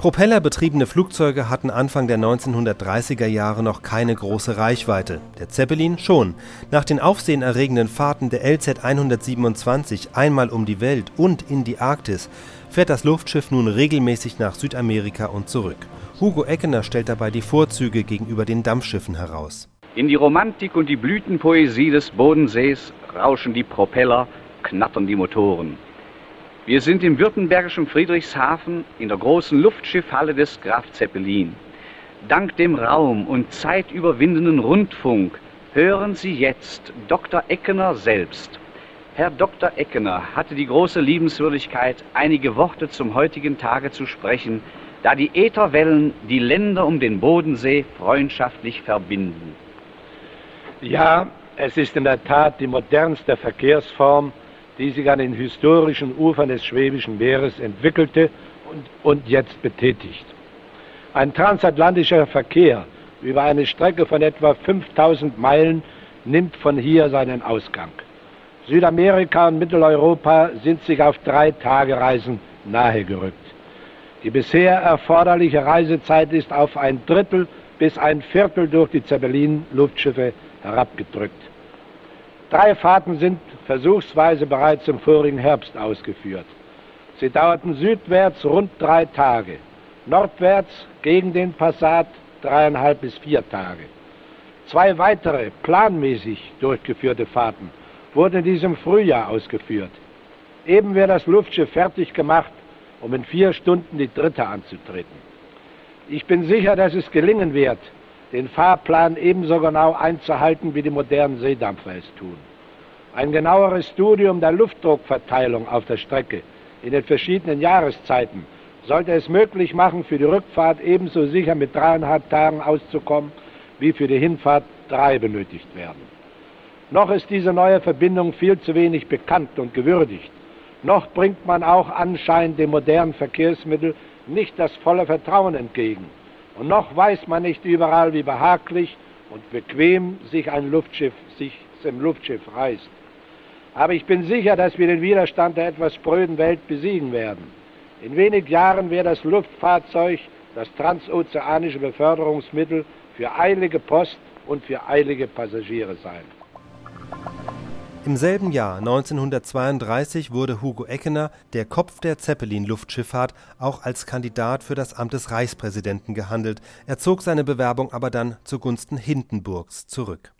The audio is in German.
Propellerbetriebene Flugzeuge hatten Anfang der 1930er Jahre noch keine große Reichweite. Der Zeppelin schon. Nach den aufsehenerregenden Fahrten der LZ 127 einmal um die Welt und in die Arktis fährt das Luftschiff nun regelmäßig nach Südamerika und zurück. Hugo Eckener stellt dabei die Vorzüge gegenüber den Dampfschiffen heraus. In die Romantik und die Blütenpoesie des Bodensees rauschen die Propeller, knattern die Motoren. Wir sind im württembergischen Friedrichshafen in der großen Luftschiffhalle des Graf Zeppelin. Dank dem Raum- und zeitüberwindenden Rundfunk hören Sie jetzt Dr. Eckener selbst. Herr Dr. Eckener hatte die große Liebenswürdigkeit, einige Worte zum heutigen Tage zu sprechen, da die Ätherwellen die Länder um den Bodensee freundschaftlich verbinden. Ja, es ist in der Tat die modernste Verkehrsform, die sich an den historischen Ufern des Schwäbischen Meeres entwickelte und, und jetzt betätigt. Ein transatlantischer Verkehr über eine Strecke von etwa 5000 Meilen nimmt von hier seinen Ausgang. Südamerika und Mitteleuropa sind sich auf drei Tagereisen nahegerückt. Die bisher erforderliche Reisezeit ist auf ein Drittel bis ein Viertel durch die Zeppelin-Luftschiffe herabgedrückt. Drei Fahrten sind versuchsweise bereits im vorigen Herbst ausgeführt. Sie dauerten südwärts rund drei Tage, nordwärts gegen den Passat dreieinhalb bis vier Tage. Zwei weitere planmäßig durchgeführte Fahrten wurden in diesem Frühjahr ausgeführt. Eben wird das Luftschiff fertig gemacht, um in vier Stunden die dritte anzutreten. Ich bin sicher, dass es gelingen wird, den Fahrplan ebenso genau einzuhalten, wie die modernen Seedampfer es tun. Ein genaueres Studium der Luftdruckverteilung auf der Strecke in den verschiedenen Jahreszeiten sollte es möglich machen, für die Rückfahrt ebenso sicher mit dreieinhalb Tagen auszukommen, wie für die Hinfahrt drei benötigt werden. Noch ist diese neue Verbindung viel zu wenig bekannt und gewürdigt. Noch bringt man auch anscheinend dem modernen Verkehrsmittel nicht das volle Vertrauen entgegen. Und noch weiß man nicht überall, wie behaglich und bequem sich ein Luftschiff sich im Luftschiff reist. Aber ich bin sicher, dass wir den Widerstand der etwas spröden Welt besiegen werden. In wenig Jahren wird das Luftfahrzeug das transozeanische Beförderungsmittel für eilige Post und für eilige Passagiere sein. Im selben Jahr 1932 wurde Hugo Eckener, der Kopf der Zeppelin-Luftschifffahrt, auch als Kandidat für das Amt des Reichspräsidenten gehandelt. Er zog seine Bewerbung aber dann zugunsten Hindenburgs zurück